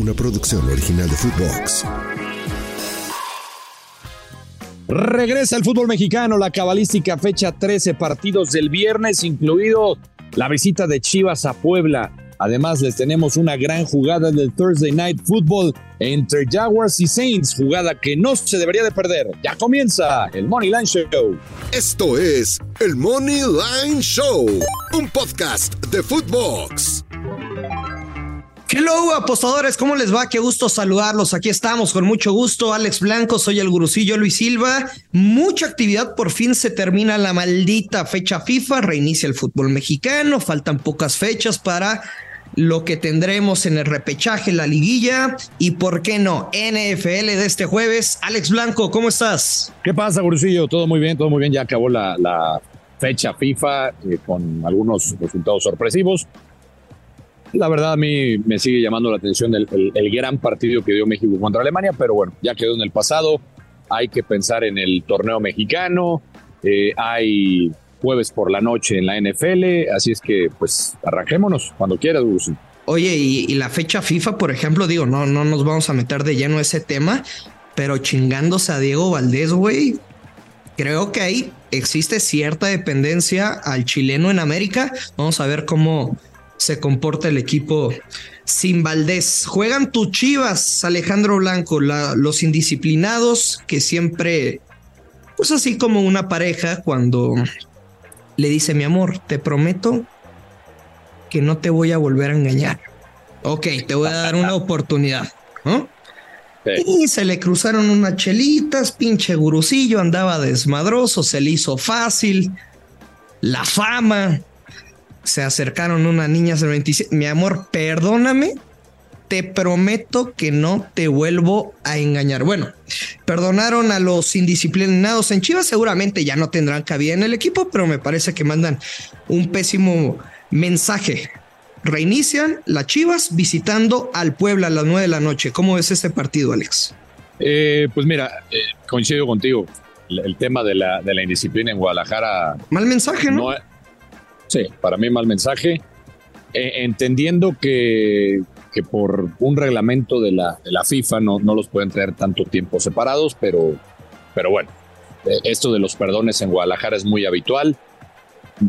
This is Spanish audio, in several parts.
Una producción original de Footbox. Regresa el fútbol mexicano, la cabalística fecha 13 partidos del viernes, incluido la visita de Chivas a Puebla. Además, les tenemos una gran jugada del Thursday Night Football entre Jaguars y Saints, jugada que no se debería de perder. Ya comienza el Money Line Show. Esto es el Money Line Show, un podcast de Footbox. Hello, apostadores, ¿cómo les va? Qué gusto saludarlos. Aquí estamos con mucho gusto. Alex Blanco, soy el gurucillo Luis Silva. Mucha actividad, por fin se termina la maldita fecha FIFA, reinicia el fútbol mexicano, faltan pocas fechas para lo que tendremos en el repechaje, la liguilla y, ¿por qué no? NFL de este jueves. Alex Blanco, ¿cómo estás? ¿Qué pasa, Gurusillo? Todo muy bien, todo muy bien. Ya acabó la, la fecha FIFA eh, con algunos resultados sorpresivos. La verdad, a mí me sigue llamando la atención el, gran partido que dio México contra Alemania, pero bueno, ya quedó en el pasado. Hay que pensar en el torneo mexicano. eh, hay jueves por la noche en la NFL, así es que, pues, arranquémonos cuando quieras, Gurusillo. Oye, y, la fecha FIFA, por ejemplo, digo, no, no nos vamos a meter de lleno ese tema, pero chingándose a Diego Valdés, güey, creo que ahí existe cierta dependencia al chileno en América. Vamos a ver cómo se comporta el equipo sin Valdés. Juegan tus chivas, Alejandro Blanco, la- los indisciplinados que siempre, pues así como una pareja cuando le dice, mi amor, te prometo que no te voy a volver a engañar. Ok, te voy a dar una oportunidad. ¿no? Y se le cruzaron unas chelitas, pinche gurucillo, andaba desmadroso, se le hizo fácil. La fama. Se acercaron unas niñas de 27. Mi amor, perdóname. Te prometo que no te vuelvo a engañar. Bueno, perdonaron a los indisciplinados en Chivas. Seguramente ya no tendrán cabida en el equipo, pero me parece que mandan un pésimo mensaje. Reinician las Chivas visitando al Puebla a las 9 de la noche. ¿Cómo ves este partido, Alex? Eh, pues mira, eh, coincido contigo. El, el tema de la, de la indisciplina en Guadalajara Mal mensaje, ¿no? No, sí, para mí mal mensaje. Eh, entendiendo que, que por un reglamento de la, de la FIFA no, no los pueden traer tanto tiempo separados, pero, pero bueno, eh, esto de los perdones en Guadalajara es muy habitual.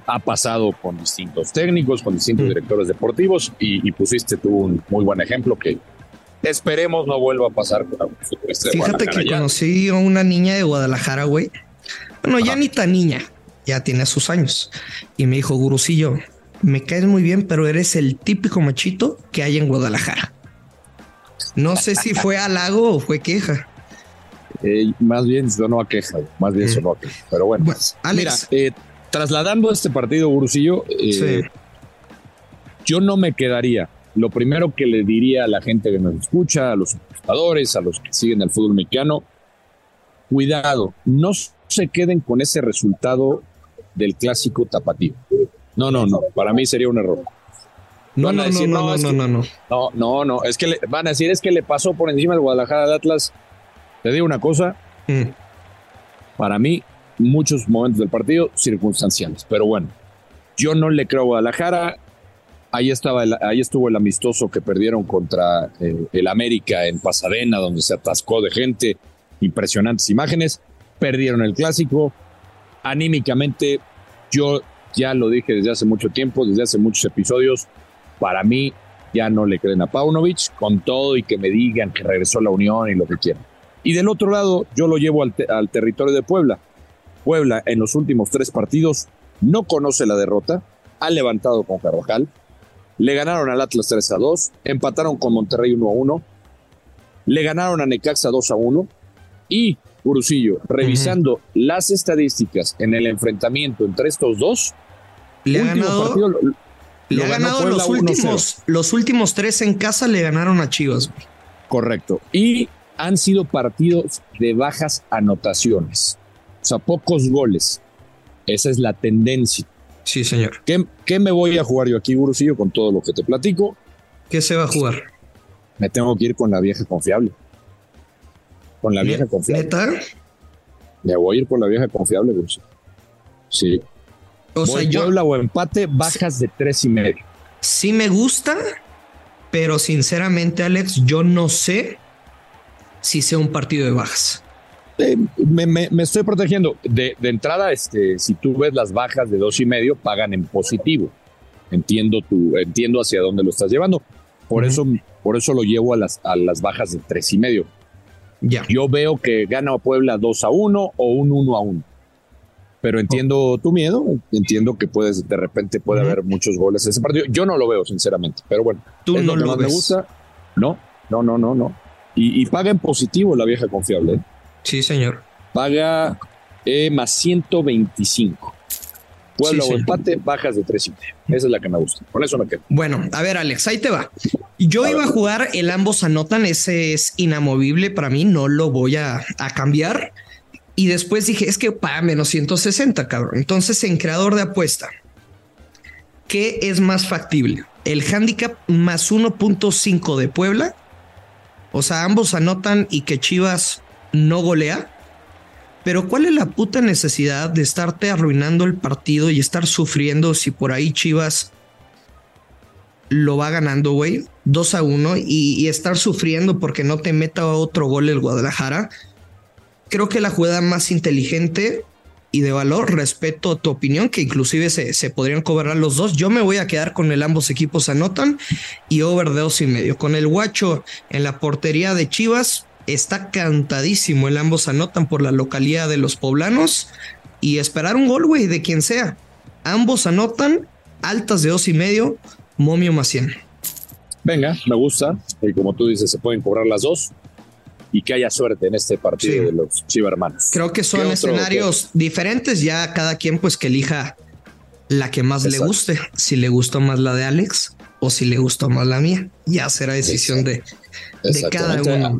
Ha pasado con distintos técnicos, con distintos directores deportivos y, y pusiste tú un muy buen ejemplo que esperemos no vuelva a pasar con algún futbolista de Fíjate que ya. conocí a una niña de Guadalajara, güey. Bueno, ya ni tan niña, ya tiene sus años. Y me dijo, Gurusillo, me caes muy bien, pero eres el típico machito que hay en Guadalajara. No sé si fue halago o fue queja. Eh, más bien sonó a queja, más bien sonó a queja. Pero bueno, Alex. mira, eh, trasladando este partido, Gurusillo, eh, Sí. yo no me quedaría. Lo primero que le diría a la gente que nos escucha, a los espectadores, a los que siguen el fútbol mexicano, cuidado, no se queden con ese resultado del clásico tapatío. No, no, no, para mí sería un error. No, Van a no, decir, no, no, es no, que- no, no. no, no, no, es que le, van a decir, es que le pasó por encima del Guadalajara al Atlas. Te digo una cosa, Mm. para mí, muchos momentos del partido circunstanciales, pero bueno, yo no le creo a Guadalajara. Ahí, estaba el- ahí estuvo el amistoso que perdieron contra eh, el América en Pasadena, donde se atascó de gente, impresionantes imágenes. Perdieron el clásico. Anímicamente, yo ya lo dije desde hace mucho tiempo, desde hace muchos episodios. Para mí, ya no le creen a Paunovic, con todo y que me digan que regresó a la Unión y lo que quieran. Y del otro lado, yo lo llevo al, al territorio de Puebla. Puebla en los últimos tres partidos no conoce la derrota, ha levantado con Carvajal, le ganaron al Atlas 3 a 2, empataron con Monterrey 1 a 1, le ganaron a Necaxa 2 a 1 y Gurusillo, revisando las estadísticas en el enfrentamiento entre estos dos, Le ha último ganado partido lo- Le ha ganado los 1-0. últimos, los últimos tres en casa le ganaron a Chivas. güey. Correcto. Y han sido partidos de bajas anotaciones. O sea, pocos goles. Esa es la tendencia. Sí, señor. ¿Qué, qué me voy a jugar yo aquí, Gurusillo, con todo lo que te platico? ¿Qué se va a jugar? Me tengo que ir con la vieja confiable. Con la vieja confiable. ¿Neta? Me voy a ir con la vieja confiable, Gurusillo. Sí. O sea, yo Puebla o empate, bajas de tres y medio. sí me gusta, pero sinceramente, Alex, yo no sé si sea un partido de bajas. Eh, me, me- me estoy protegiendo. De, de entrada, este, si tú ves las bajas de dos y medio, pagan en positivo. Entiendo tu, entiendo hacia dónde lo estás llevando. Por eso, por eso lo llevo a las, a las bajas de tres y medio. Ya. Yo veo que gana Puebla 2 a 1 o un 1 a 1. Pero entiendo tu miedo, entiendo que puedes, de repente puede haber muchos goles en ese partido. Yo no lo veo, sinceramente, pero bueno. Tú es no que lo más me ves. gusta. No, no, no, no, no. Y, y paga en positivo la vieja confiable. ¿eh? Sí, señor. paga eh, más 125. Puebla Sí, o empate, bajas de 3 y medio. Esa es la que me gusta. Con eso me quedo. Bueno, a ver, Alex, ahí te va. Yo A iba a jugar el ambos anotan, ese es inamovible para mí, no lo voy a, a cambiar. Y después dije, es que paga menos 160, cabrón. Entonces, en creador de apuesta, ¿qué es más factible? El handicap más 1.5 de Puebla. O sea, ambos anotan y que Chivas no golea. Pero ¿cuál es la puta necesidad de estarte arruinando el partido y estar sufriendo si por ahí Chivas lo va ganando, güey, 2 a 1 y, estar sufriendo porque no te meta otro gol el Guadalajara? Creo que la jugada más inteligente y de valor, respeto tu opinión, que inclusive se, se podrían cobrar los dos. Yo me voy a quedar con el ambos equipos anotan y over de dos y medio. Con el guacho en la portería de Chivas, está cantadísimo el ambos anotan por la localidad de los poblanos y esperar un gol, güey, de quien sea. Ambos anotan, altas de dos y medio, momio más 100. Venga, me gusta. Y como tú dices, se pueden cobrar las dos. Y que haya suerte en este partido Sí. de los Chiva hermanos. Creo que son ¿Qué otro- escenarios diferentes, ya cada quien pues que elija la que más le guste, si le gustó más la de Alex o si le gustó más la mía, ya será decisión de, de cada uno.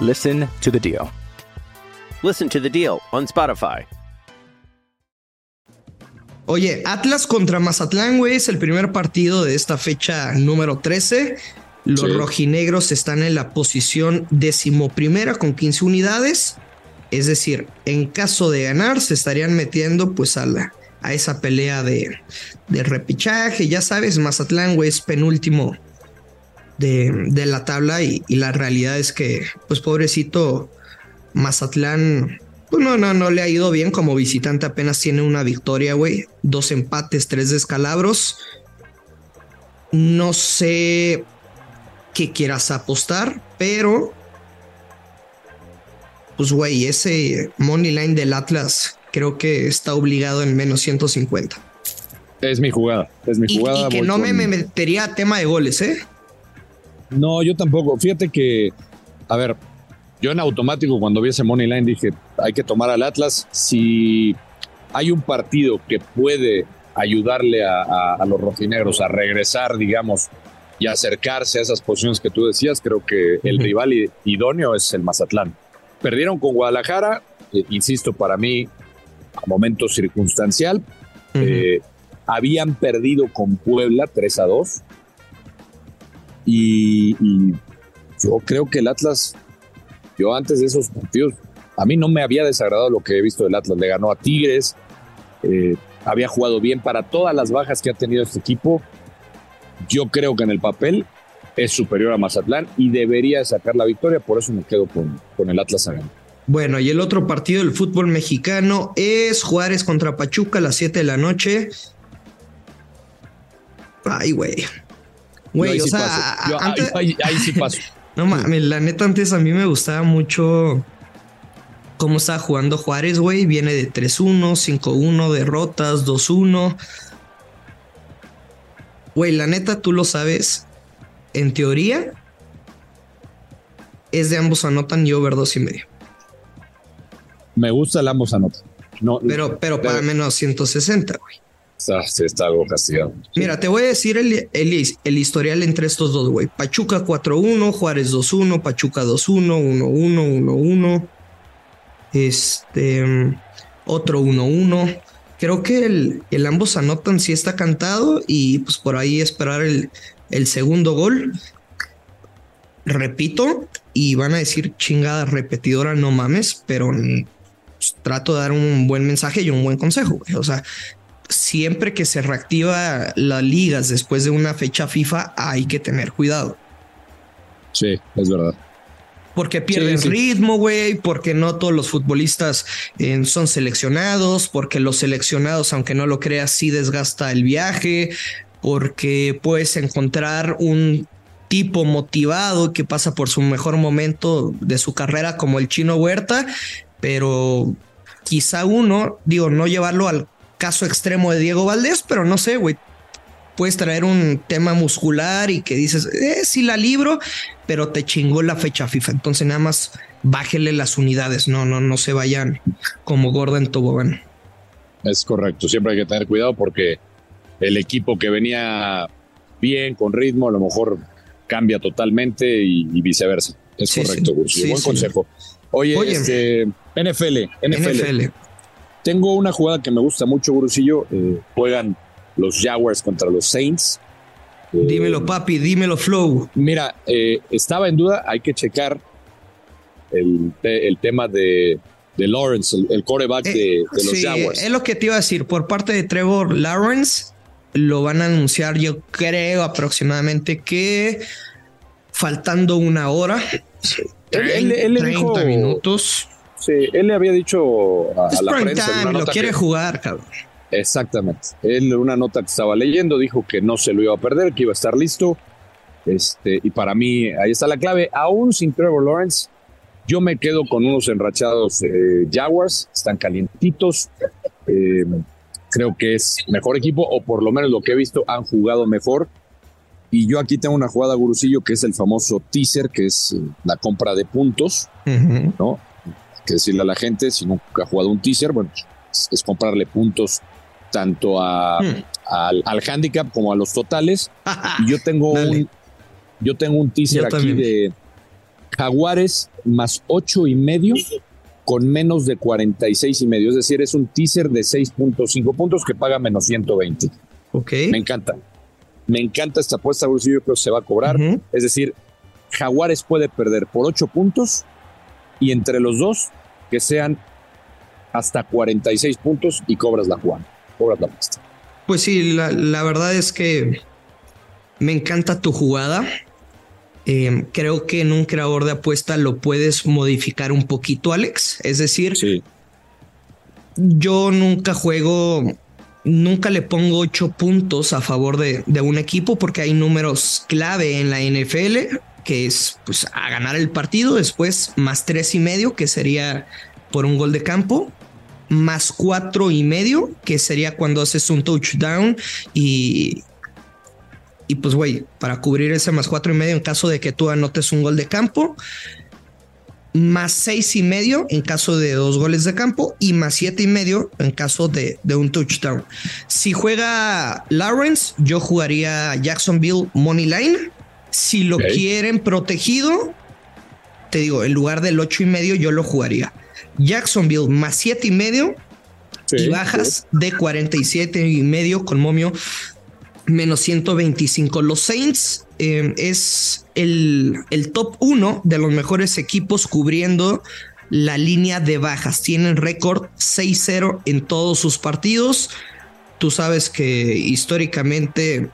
Listen to The Deal. Listen to the deal on Spotify. Oye, Atlas contra Mazatlán, güey, es el primer partido de esta fecha número 13. Los Sí. rojinegros están en la posición decimoprimera con 15 unidades. Es decir, en caso de ganar, se estarían metiendo pues a, la, a esa pelea de, de repichaje. Ya sabes, Mazatlán, güey, es penúltimo de, de la tabla y, y la realidad es que, pues pobrecito Mazatlán, pues no, no, no le ha ido bien como visitante, apenas tiene una victoria, güey, dos empates, tres descalabros. No sé qué quieras apostar, pero pues güey, ese money line del Atlas creo que está obligado en menos 150. Es mi jugada. Es mi jugada. y que no me, con- me metería a tema de goles, ¿eh? No, yo tampoco. Fíjate que, a ver, yo en automático cuando vi ese Money Line dije, hay que tomar al Atlas. Si hay un partido que puede ayudarle a, a- a los rojinegros a regresar, digamos, y acercarse a esas posiciones que tú decías, creo que el rival idóneo es el Mazatlán. Perdieron con Guadalajara, eh, insisto, para mí, a momento circunstancial. Eh, habían perdido con Puebla 3 a 2 Y, yo creo que el Atlas, yo antes de esos partidos, a mí no me había desagradado lo que he visto del Atlas. Le ganó a Tigres, eh, había jugado bien para todas las bajas que ha tenido este equipo. Yo creo que en el papel es superior a Mazatlán y debería sacar la victoria, por eso me quedo con, con el Atlas a ganar. Bueno, y el otro partido del fútbol mexicano es Juárez contra Pachuca a las 7 de la noche. Ay, güey. Güey, o sea, antes... ahí, ahí, sí paso. no mames, la neta, antes a mí me gustaba mucho cómo estaba jugando Juárez, güey. Viene de 3-1, 5-1, derrotas, 2-1. Güey, la neta, tú lo sabes. En teoría, es de ambos anotan y over dos y medio. Me gusta el ambos anotan. No, pero, pero para menos 160, güey. Está, está algo castigado. Mira, te voy a decir el, el, el historial entre estos dos, güey. Pachuca 4-1, Juárez 2-1, Pachuca 2-1, 1-1, 1-1. Este, otro 1-1. Creo que el, ambos anotan si está cantado y pues por ahí esperar el, el segundo gol. Repito, y van a decir chingada repetidora, no mames, pero pues, trato de dar un buen mensaje y un buen consejo. O sea, siempre que se reactiva las ligas después de una fecha FIFA, hay que tener cuidado. Sí, es verdad. Porque pierden sí, sí. ritmo, güey, porque no todos los futbolistas eh, son seleccionados, porque los seleccionados, aunque no lo creas, sí desgasta el viaje, porque puedes encontrar un tipo motivado que pasa por su mejor momento de su carrera como el chino Huerta, pero quizá uno, digo, no llevarlo al caso extremo de Diego Valdés, pero no sé, güey. Puedes traer un tema muscular y que dices, eh, sí la libro, pero te chingó la fecha FIFA. Entonces nada más bájele las unidades, no, no, no se vayan como Gordon Tobogán. Es correcto, siempre hay que tener cuidado porque el equipo que venía bien, con ritmo, a lo mejor cambia totalmente y, y viceversa. Es sí, correcto, sí. Sí, buen consejo. Oye, Oye este, NFL, NFL, NFL. Tengo una jugada que me gusta mucho, Gurusillo. Eh, juegan los Jaguars contra los Saints. Eh, dímelo, papi, dímelo, Flow. Mira, eh, estaba en duda, hay que checar el, el tema de, de, Lawrence, el, el coreback de, de, los sí, Jaguars. Es lo que te iba a decir. Por parte de Trevor Lawrence, lo van a anunciar, yo creo, aproximadamente que faltando una hora. Sí. Él, él, él 30 dijo, minutos. Sí, él le había dicho a, a la prensa. Time, lo quiere que, jugar, cabrón. Exactamente. Él, una nota que estaba leyendo, dijo que no se lo iba a perder, que iba a estar listo. Este, y para mí, ahí está la clave. Aún sin Trevor Lawrence, yo me quedo con unos enrachados eh, Jaguars, están calientitos. Eh, creo que es mejor equipo, o por lo menos lo que he visto, han jugado mejor. Y yo aquí tengo una jugada, Gurusillo, que es el famoso teaser, que es eh, la compra de puntos, uh -huh. ¿no? Que decirle a la gente, si nunca ha jugado un teaser, bueno, es, es comprarle puntos tanto a, hmm. al, al, handicap como a los totales. y yo tengo un yo tengo un teaser yo aquí también. de Jaguares más ocho y medio con menos de 46 y medio. Es decir, es un teaser de 6.5 puntos que paga menos 120. Ok. Me encanta. Me encanta esta apuesta, Bruce. Yo creo que se va a cobrar. Uh -huh. Es decir, Jaguares puede perder por 8 puntos y entre los dos que sean hasta 46 puntos y cobras la jugada, cobras la apuesta. Pues sí, la, la, verdad es que me encanta tu jugada. Eh, creo que en un creador de apuesta lo puedes modificar un poquito, Alex. Es decir, sí. yo nunca juego, nunca le pongo ocho puntos a favor de, de un equipo porque hay números clave en la NFL que es pues a ganar el partido, después más tres y medio, que sería por un gol de campo, más cuatro y medio, que sería cuando haces un touchdown y, y pues güey, para cubrir ese más cuatro y medio en caso de que tú anotes un gol de campo, más seis y medio en caso de dos goles de campo y más siete y medio en caso de, de un touchdown. Si juega Lawrence, yo jugaría Jacksonville Money Line si lo okay. quieren protegido, te digo, en lugar del ocho y medio, yo lo jugaría. Jacksonville más siete y medio sí, y bajas sí. de 47 y medio con momio menos 125. Los Saints eh, es el, el top uno de los mejores equipos cubriendo la línea de bajas. Tienen récord 6-0 en todos sus partidos. Tú sabes que históricamente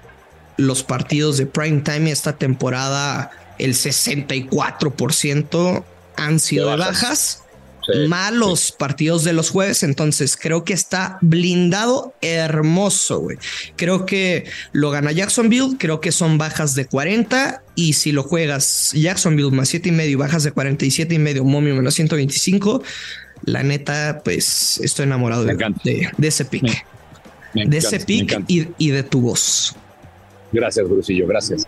los partidos de prime time esta temporada, el 64% han sido de bajas. Malos partidos de los jueves, entonces creo que está blindado hermoso, güey. Creo que lo gana Jacksonville, creo que son bajas de 40 y si lo juegas Jacksonville más 7 y medio, bajas de 47 y medio, momio menos 125, la neta, pues estoy enamorado de, de, ese pick. de ese pick y, y, de tu voz. Gracias, Brusillo, gracias.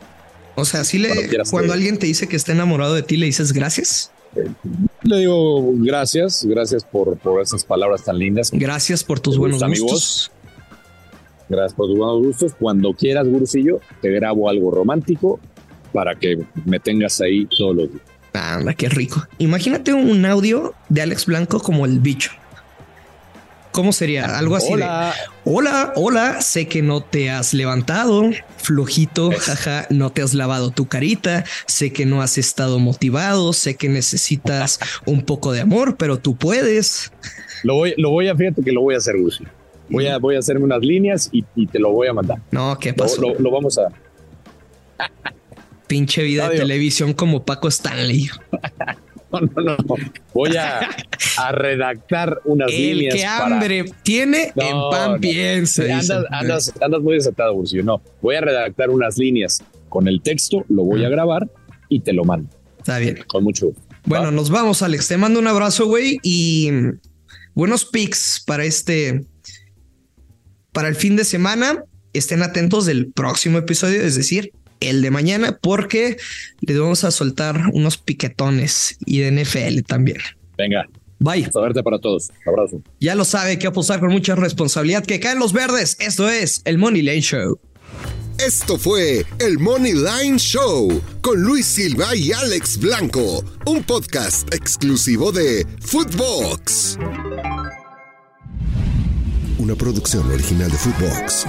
O sea, si le, cuando, alguien te dice que está enamorado de ti, le dices gracias. Le digo gracias, gracias por, por esas palabras tan lindas. Gracias por tus buenos gustos. Gracias por tus buenos gustos. Cuando quieras, Brusillo, te grabo algo romántico para que me tengas ahí todos los días. Anda, qué rico. Imagínate un audio de Alex Blanco como el bicho. ¿Cómo sería? Algo así hola. de hola, hola, sé que no te has levantado, flojito, jaja, no te has lavado tu carita, sé que no has estado motivado, sé que necesitas un poco de amor, pero tú puedes. Lo voy, lo voy a, fíjate que lo voy a hacer, Gusi. Voy a, voy a hacerme unas líneas y, te lo voy a mandar. No, ¿qué pasó? Lo, lo vamos a. Pinche vida de televisión como Paco Stanley. no, no, no. Voy a, redactar unas líneas. El que hambre tiene, en pan piensa. Andas, andas, muy desatado, Burcio. No, voy a redactar unas líneas con el texto, lo voy a grabar y te lo mando. Está bien. Con mucho Bueno, nos vamos, Alex. Te mando un abrazo, güey, y buenos pics para este, para el fin de semana. Estén atentos del próximo episodio, es decir, el de mañana porque le vamos a soltar unos piquetones y de NFL también. Venga. Bye. A verte para todos. Abrazo. Ya lo sabe que apostar con mucha responsabilidad que caen los verdes. Esto es el Money Lane Show. Esto fue el Money Line Show con Luis Silva y Alex Blanco, un podcast exclusivo de Footbox. Una producción original de Footbox.